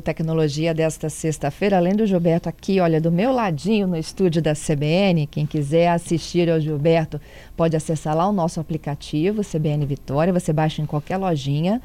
No Tecnologia desta sexta-feira, além do Gilberto aqui, olha, do meu ladinho no estúdio da CBN, quem quiser assistir ao Gilberto pode acessar lá o nosso aplicativo CBN Vitória, você baixa em qualquer lojinha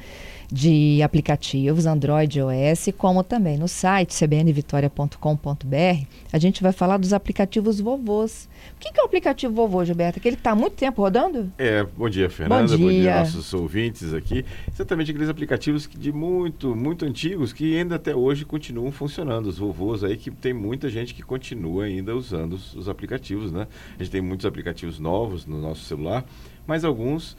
de aplicativos, Android e iOS, como também no site cbnvitoria.com.br. A gente vai falar dos aplicativos vovôs. O que é o aplicativo vovô, Gilberto? Que ele está há muito tempo rodando? É, bom dia, Fernanda. Bom dia. bom dia nossos ouvintes aqui. Exatamente aqueles aplicativos de muito, muito antigos que ainda até hoje continuam funcionando. Os vovôs aí que tem muita gente que continua ainda usando os, os aplicativos, né? A gente tem muitos aplicativos novos no nosso celular, mas alguns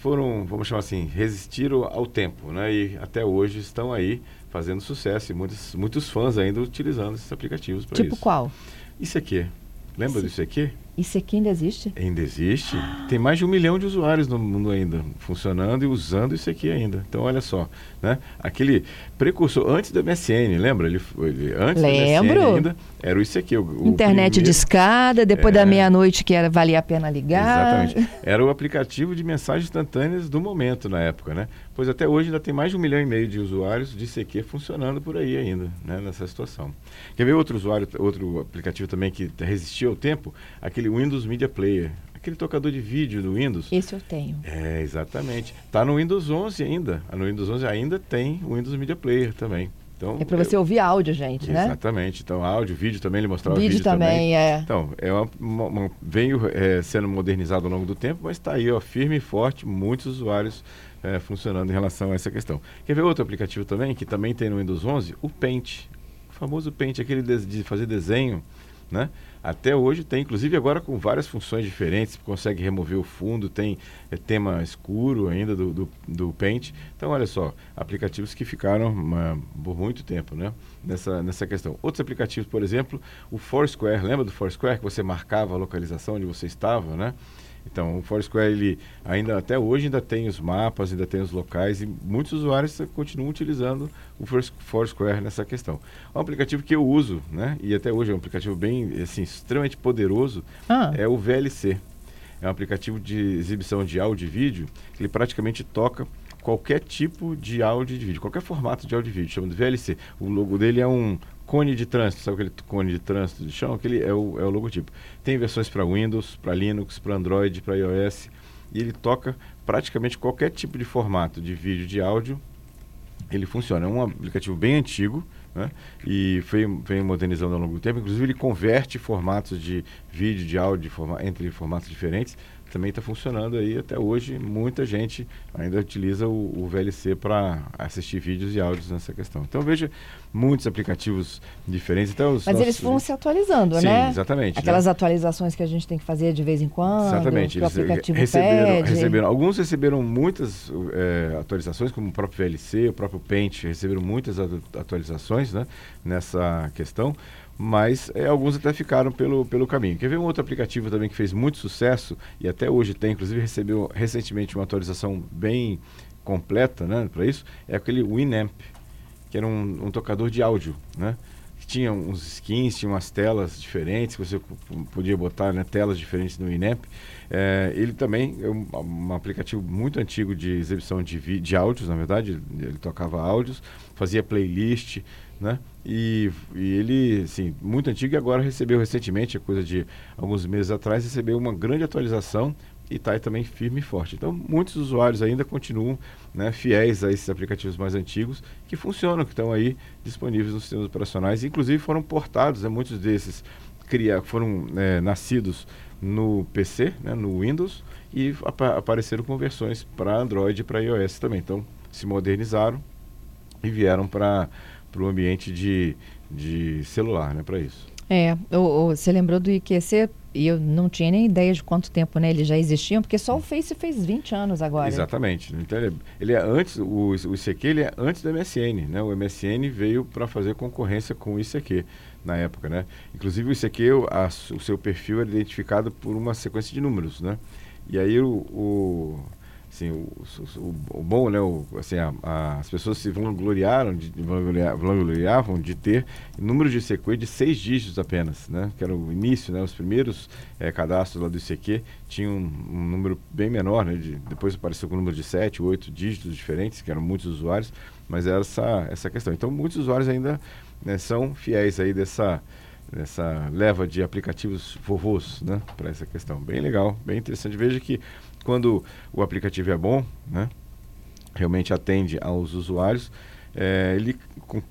foram, vamos chamar assim, resistiram ao tempo, né? E até hoje estão aí fazendo sucesso e muitos, muitos fãs ainda utilizando esses aplicativos para tipo isso. Tipo qual? Isso aqui. Lembra Isso- disso aqui? Isso aqui ainda existe? Ainda existe. Tem mais de um milhão de usuários no mundo ainda funcionando e usando isso aqui ainda. Então, olha só, né? Aquele precursor antes do MSN, lembra? Ele, foi- ele antes Lembro. do MSN ainda era isso aqui. O, o Internet de escada, depois É. da meia-noite que era, valia a pena ligar. Exatamente. Era o aplicativo de mensagens instantâneas do momento na época, né? Pois até hoje ainda tem mais de um milhão e meio de usuários de CQ funcionando por aí ainda, né? Nessa situação. Quer ver outro usuário, outro aplicativo também que resistiu ao tempo? Aquele Windows Media Player. Aquele tocador de vídeo do Windows. Esse eu tenho. É, exatamente. Tá no Windows 11 ainda. No Windows 11 ainda tem o Windows Media Player também. Então, É para você eu- ouvir áudio, gente, né? Exatamente. Então, áudio, vídeo também, ele mostrava Vídeo, vídeo, também, é. Então, é uma, uma- uma- veio é, sendo modernizado ao longo do tempo, mas está aí, ó, firme e forte, muitos usuários é, funcionando em relação a essa questão. Quer ver outro aplicativo também, que também tem no Windows 11? O Paint. O famoso Paint, aquele de, de fazer desenho, né? Até hoje tem, inclusive agora com várias funções diferentes, consegue remover o fundo, tem é, tema escuro ainda do, do, do Paint. Então, olha só, aplicativos que ficaram uma- por muito tempo né? nessa, nessa questão. Outros aplicativos, por exemplo, o Foursquare, lembra do Foursquare que você marcava a localização onde você estava, né? Então, o Foursquare, ele ainda até hoje ainda tem os mapas, ainda tem os locais e muitos usuários continuam utilizando o Fours- Foursquare nessa questão. É um aplicativo que eu uso, né? E até hoje é um aplicativo bem, assim, extremamente poderoso, Ah. é o VLC. É um aplicativo de exibição de áudio e vídeo que ele praticamente toca qualquer tipo de áudio e de vídeo, qualquer formato de áudio e vídeo, chama de VLC. O logo dele é um cone de trânsito, sabe aquele cone de trânsito de chão? Aquele é o, é o logotipo. Tem versões para Windows, para Linux, para Android, para iOS, e ele toca praticamente qualquer tipo de formato de vídeo, de áudio, ele funciona. É um aplicativo bem antigo, né? E foi, vem modernizando ao longo do tempo. Inclusive, ele converte formatos de vídeo, de áudio, de forma- entre formatos diferentes. Também está funcionando aí até hoje. Muita gente ainda utiliza o, o VLC para assistir vídeos e áudios nessa questão. Então, veja muitos aplicativos diferentes. Então, Mas eles nossos- foram se atualizando, Sim, né? exatamente, Aquelas né? atualizações que a gente tem que fazer de vez em quando. Exatamente. Eles aplicativo receberam, pede. receberam, alguns receberam muitas eh, atualizações, como o próprio VLC, o próprio Paint, receberam muitas atu- atualizações né, nessa questão, mas eh, alguns até ficaram pelo, pelo caminho. Quer ver um outro aplicativo também que fez muito sucesso e até hoje tem, inclusive recebeu recentemente uma atualização bem completa né, para isso, é aquele Winamp, que era um, um tocador de áudio, né? Que tinha uns skins, tinha umas telas diferentes, você podia botar né, telas diferentes no Inamp. É, ele também é um, um aplicativo muito antigo de exibição de, de áudios, na verdade, ele tocava áudios, fazia playlist, né? E, e ele, assim, muito antigo e agora recebeu recentemente, é coisa de alguns meses atrás, recebeu uma grande atualização e está também firme e forte. Então, muitos usuários ainda continuam né, fiéis a esses aplicativos mais antigos que funcionam, que estão aí disponíveis nos sistemas operacionais. Inclusive foram portados, né, muitos desses cria, foram é, nascidos no PC, né, no Windows, e apa- apareceram com versões para Android e para iOS também. Então, se modernizaram e vieram para o ambiente de, de celular, né, para isso. É, você lembrou do IQC e eu não tinha nem ideia de quanto tempo né, eles já existiam, porque só o Face fez 20 anos agora. Exatamente. Então ele é, ele é antes, o, o ICQ ele é antes do MSN, né? O MSN veio para fazer concorrência com o ICQ na época, né? Inclusive o ICQ, o, a- o seu perfil era identificado por uma sequência de números, né? E aí o, o- Assim, o, o, o bom, né, o, assim, a, a, as pessoas se vangloriaram, de, vangloriavam de ter número de ICQ de seis dígitos apenas, né, que era o início, né, os primeiros é, cadastros lá do ICQ tinham um, um, número bem menor, né, de, depois apareceu com um número de sete, oito dígitos diferentes, que eram muitos usuários, mas era essa, essa questão. Então, muitos usuários ainda né, são fiéis aí dessa, dessa leva de aplicativos vovôs, né, para essa questão. Bem legal, bem interessante. Veja que quando o aplicativo é bom, né, realmente atende aos usuários, é, ele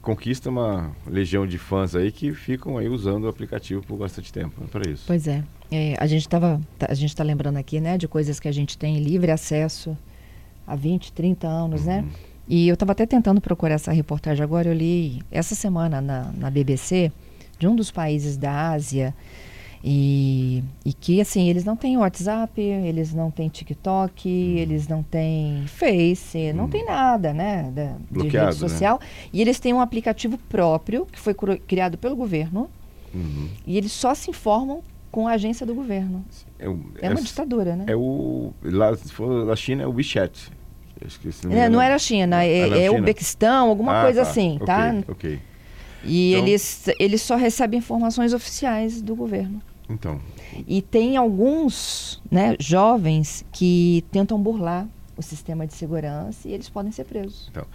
conquista uma legião de fãs aí que ficam aí usando o aplicativo por bastante tempo né, para isso. Pois é. é, a gente estava tá, a gente está lembrando aqui, né, de coisas que a gente tem livre acesso há 20, 30 anos, né? uhum. né? E eu estava até tentando procurar essa reportagem agora, eu li essa semana na, na BBC de um dos países da Ásia e, e que, assim, eles não têm WhatsApp, eles não têm TikTok, hum. eles não têm Face, hum. não tem nada, né, da, de rede né? social. Né? E eles têm um aplicativo próprio, que foi criado pelo governo, uhum. e eles só se informam com a agência do governo. É, o, é uma é, ditadura, né? É o, lá, se for da China, é o WeChat. É, não era China, é, é, é o Bequistão, alguma ah, coisa tá. assim, tá? Ok. E então... eles, eles só recebem informações oficiais do governo. Então. E tem alguns né, jovens que tentam burlar o sistema de segurança e eles podem ser presos. Então,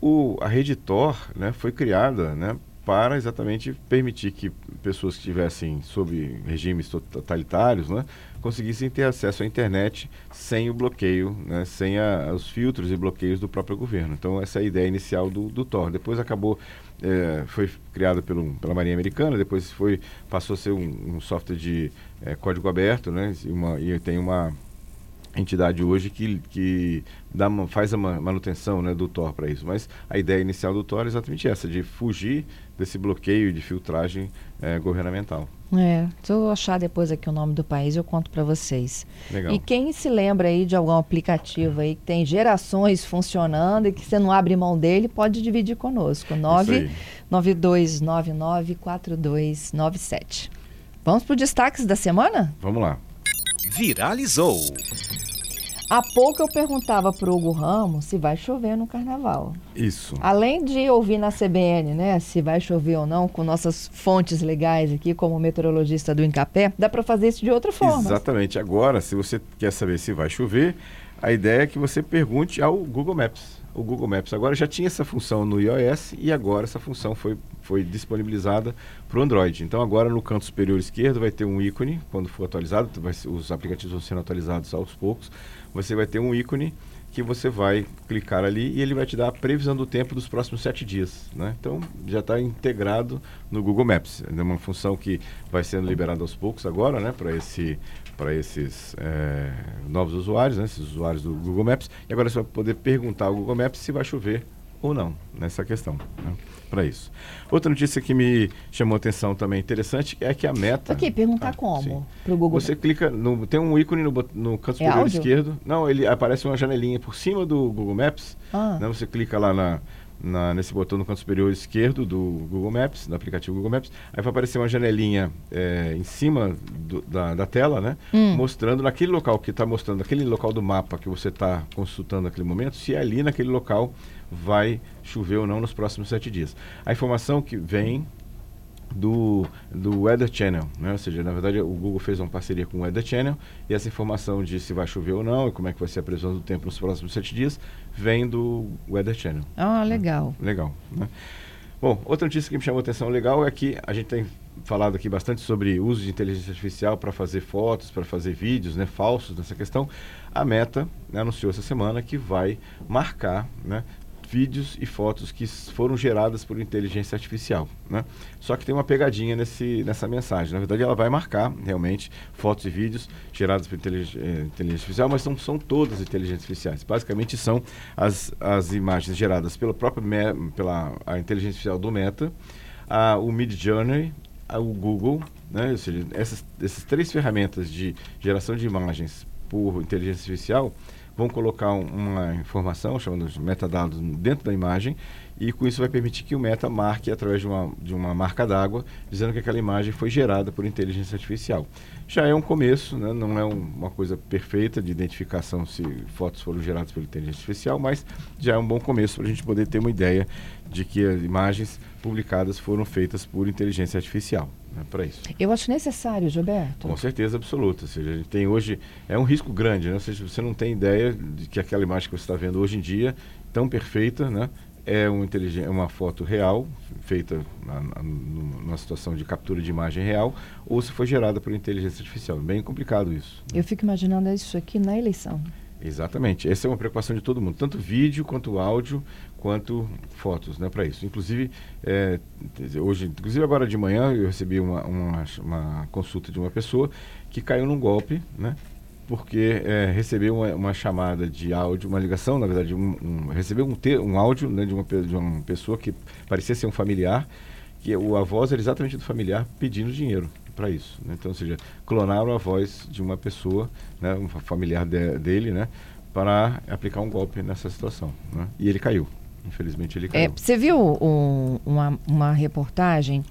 o, a rede Tor né, foi criada né, para exatamente permitir que pessoas que estivessem sob regimes totalitários né, conseguissem ter acesso à internet sem o bloqueio, né, sem a, os filtros e bloqueios do próprio governo. Então, essa é a ideia inicial do, do Tor. Depois acabou é, foi criado pelo, pela Marinha Americana, depois foi, passou a ser um, um software de é, código aberto, né? E, uma, e tem uma entidade hoje que, que dá faz a manutenção né, do Tor para isso. Mas a ideia inicial do Tor é exatamente essa, de fugir desse bloqueio de filtragem é, governamental. É, se eu achar depois aqui o nome do país, eu conto para vocês. Legal. E quem se lembra aí de algum aplicativo aí que tem gerações funcionando e que você não abre mão dele, pode dividir conosco. 992994297. Vamos para os destaques da semana? Vamos lá. Viralizou. Há pouco eu perguntava para o Hugo Ramos se vai chover no carnaval. Isso. Além de ouvir na CBN, né, se vai chover ou não, com nossas fontes legais aqui, como meteorologista do Incapé, dá para fazer isso de outra forma. Exatamente. Agora, se você quer saber se vai chover, a ideia é que você pergunte ao Google Maps. O Google Maps agora já tinha essa função no iOS e agora essa função foi, foi disponibilizada para o Android. Então agora no canto superior esquerdo vai ter um ícone, quando for atualizado, vai, os aplicativos vão sendo atualizados aos poucos, você vai ter um ícone que você vai clicar ali e ele vai te dar a previsão do tempo dos próximos sete dias. Né? Então já está integrado no Google Maps. É uma função que vai sendo liberada aos poucos agora né? para esse, esses é, novos usuários, né? esses usuários do Google Maps. E agora você vai poder perguntar ao Google Maps se vai chover ou não nessa questão. Né? para isso. Outra notícia que me chamou atenção também interessante é que a meta. Aqui, perguntar ah, como para o Google. Você clica, no, tem um ícone no, no canto é superior esquerdo. Não, ele aparece uma janelinha por cima do Google Maps. Ah. Né, você clica lá na, na, nesse botão no canto superior esquerdo do Google Maps, do aplicativo Google Maps, aí vai aparecer uma janelinha é, em cima do, da, da, tela, né? Hum. Mostrando naquele local que está mostrando, aquele local do mapa que você está consultando naquele momento, se ali naquele local vai chover ou não nos próximos sete dias. A informação que vem do, do Weather Channel, né? ou seja, na verdade o Google fez uma parceria com o Weather Channel e essa informação de se vai chover ou não e como é que vai ser a previsão do tempo nos próximos sete dias vem do Weather Channel. Ah, legal. Né? Legal. Né? Bom, outra notícia que me chamou a atenção legal é que a gente tem falado aqui bastante sobre uso de inteligência artificial para fazer fotos, para fazer vídeos né, falsos nessa questão. A Meta né, anunciou essa semana que vai marcar né, vídeos e fotos que foram geradas por inteligência artificial. Né? Só que tem uma pegadinha nesse, nessa mensagem. Na verdade, ela vai marcar realmente fotos e vídeos gerados por inteligência, eh, inteligência artificial, mas não são todas inteligências artificiais. Basicamente, são as, as imagens geradas pela própria pela a inteligência artificial do Meta, a, o Mid Journey, a, o Google, né? ou seja, essas, essas três ferramentas de geração de imagens por inteligência artificial vão colocar um, uma informação, chamando de metadados, dentro da imagem, e com isso vai permitir que o Meta marque através de uma, de uma marca d'água, dizendo que aquela imagem foi gerada por inteligência artificial. Já é um começo, né? não é um, uma coisa perfeita de identificação se fotos foram geradas por inteligência artificial, mas já é um bom começo para a gente poder ter uma ideia de que as imagens publicadas foram feitas por inteligência artificial. Né, para isso. Eu acho necessário, Gilberto. Com certeza absoluta. Ou seja, a gente tem hoje. É um risco grande, né? Ou seja, você não tem ideia de que aquela imagem que você está vendo hoje em dia, tão perfeita, né? é uma, é uma foto real, feita na, na, numa situação de captura de imagem real, ou se foi gerada por inteligência artificial. Bem complicado isso. Né? Eu fico imaginando isso aqui na eleição. Exatamente. Essa é uma preocupação de todo mundo, tanto vídeo quanto áudio, quanto fotos, né, para isso. Inclusive, é, hoje, inclusive agora de manhã eu recebi uma, uma, uma consulta de uma pessoa que caiu num golpe, né, porque é, recebeu uma, uma, chamada de áudio, uma ligação, na verdade, um, um, recebeu um, te, um áudio né, de, uma, de uma pessoa que parecia ser um familiar, que o, a voz era exatamente do familiar pedindo dinheiro para isso. Né? Então, ou seja, clonaram a voz de uma pessoa, né, um familiar de, dele, né, para aplicar um golpe nessa situação. Né? E ele caiu. Infelizmente, ele é, caiu. É, você viu um, uma, uma reportagem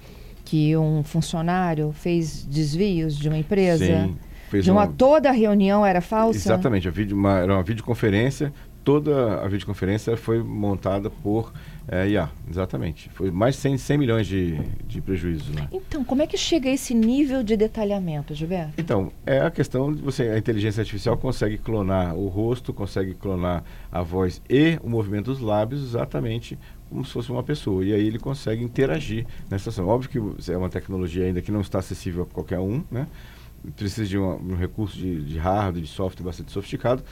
que um funcionário fez desvios de uma empresa? Sim Fez de uma, uma, toda a reunião era falsa? Exatamente, uma, era uma videoconferência, toda a videoconferência foi montada por é, IA, exatamente. Foi mais de 100, 100 milhões de, de prejuízos. Né? Então, como é que chega a esse nível de detalhamento, Gilberto? Então, é a questão de você, a inteligência artificial consegue clonar o rosto, consegue clonar a voz e o movimento dos lábios exatamente como se fosse uma pessoa. E aí ele consegue interagir nessa situação. Óbvio que é uma tecnologia ainda que não está acessível a qualquer um, né? precisa de um, um recurso de, de, hardware, de software bastante sofisticado,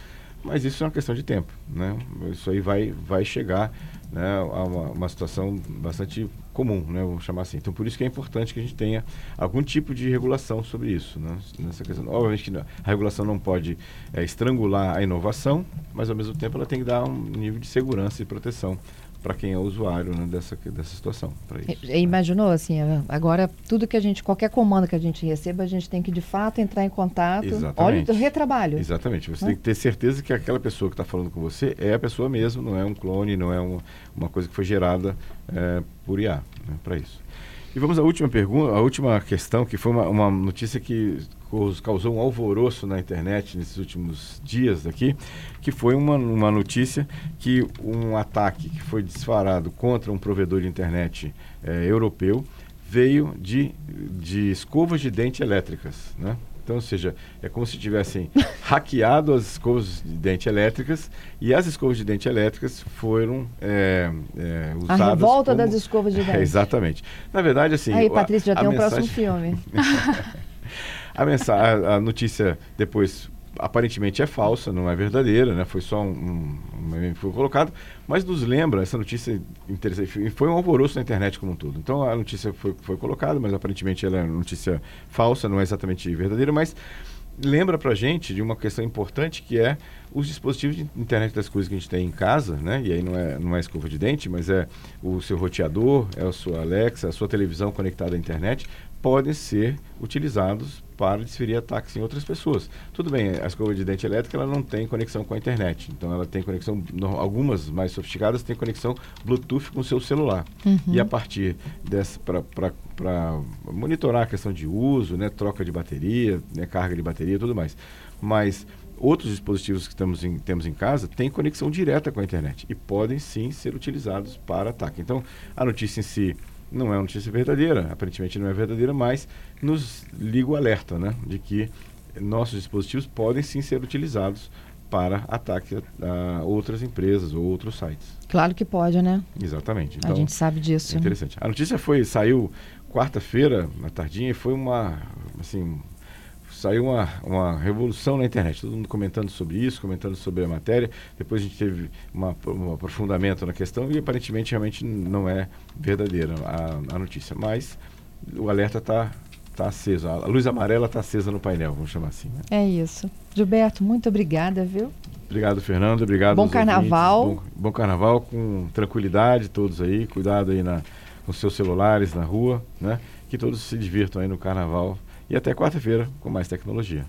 mas isso é uma questão de tempo. Né? Isso aí vai, vai chegar né, a uma, uma situação bastante comum, né, vamos chamar assim. Então, por isso que é importante que a gente tenha algum tipo de regulação sobre isso. Né, nessa questão. Obviamente que a regulação não pode é, estrangular a inovação, mas ao mesmo tempo ela tem que dar um nível de segurança e proteção para quem é usuário né, dessa, dessa situação. Isso, e, imaginou assim, agora tudo que a gente, qualquer comando que a gente receba, a gente tem que de fato entrar em contato. Exatamente. Olha o retrabalho. Exatamente. Você tem que ter certeza que aquela pessoa que está falando com você é a pessoa mesmo, não é um clone, não é uma, uma coisa que foi gerada é, por IA né, para isso. E vamos à última pergunta, a última questão, que foi uma, uma notícia que causou um alvoroço na internet nesses últimos dias aqui, que foi uma, uma notícia que um ataque que foi disparado contra um provedor de internet é, europeu veio de, de escovas de dente elétricas, né? Então, ou seja, é como se tivessem hackeado as escovas de dente elétricas e as escovas de dente elétricas foram é, é, usadas. A revolta como... das escovas de dente. É, exatamente. Na verdade, assim. Aí, Patrícia, já a, tem um mensagem... próximo filme. A, mensagem, a, a notícia depois aparentemente é falsa, não é verdadeira, né? Foi só um, um, um foi colocado, mas nos lembra essa notícia interessante. Foi um alvoroço na internet como um todo. Então a notícia foi, foi colocada, mas aparentemente ela é notícia falsa, não é exatamente verdadeira, mas lembra pra gente de uma questão importante que é os dispositivos de internet das coisas que a gente tem em casa, né? E aí não é, não é escova de dente, mas é o seu roteador, é a sua Alexa, a sua televisão conectada à internet, podem ser utilizados para desferir ataques em outras pessoas. Tudo bem, a escova de dente elétrica ela não tem conexão com a internet, então ela tem conexão, algumas mais sofisticadas têm conexão Bluetooth com o seu celular. Uhum. E a partir dessa, para monitorar a questão de uso, né, troca de bateria, né, carga de bateria e tudo mais. Mas outros dispositivos que temos em, temos em casa têm conexão direta com a internet e podem sim ser utilizados para ataque. Então, a notícia em si não é uma notícia verdadeira, aparentemente não é verdadeira, mas nos liga o alerta né, de que nossos dispositivos podem sim ser utilizados para ataque a, a, outras empresas ou outros sites. Claro que pode, né? Exatamente. Então, a gente sabe disso. É interessante. Né? A notícia foi saiu quarta-feira na tardinha e foi uma assim saiu uma, uma revolução na internet, todo mundo comentando sobre isso, comentando sobre a matéria. Depois a gente teve uma, um aprofundamento na questão e aparentemente realmente não é verdadeira a, a notícia. Mas o alerta está tá aceso, a luz amarela está acesa no painel, vamos chamar assim. Né? É isso. Gilberto, muito obrigada, viu? Obrigado, Fernando. Obrigado. Bom carnaval. Bom, bom, carnaval, com tranquilidade, todos aí. Cuidado aí na, com seus celulares na rua, né? Que todos se divirtam aí no carnaval e até quarta-feira com mais tecnologia.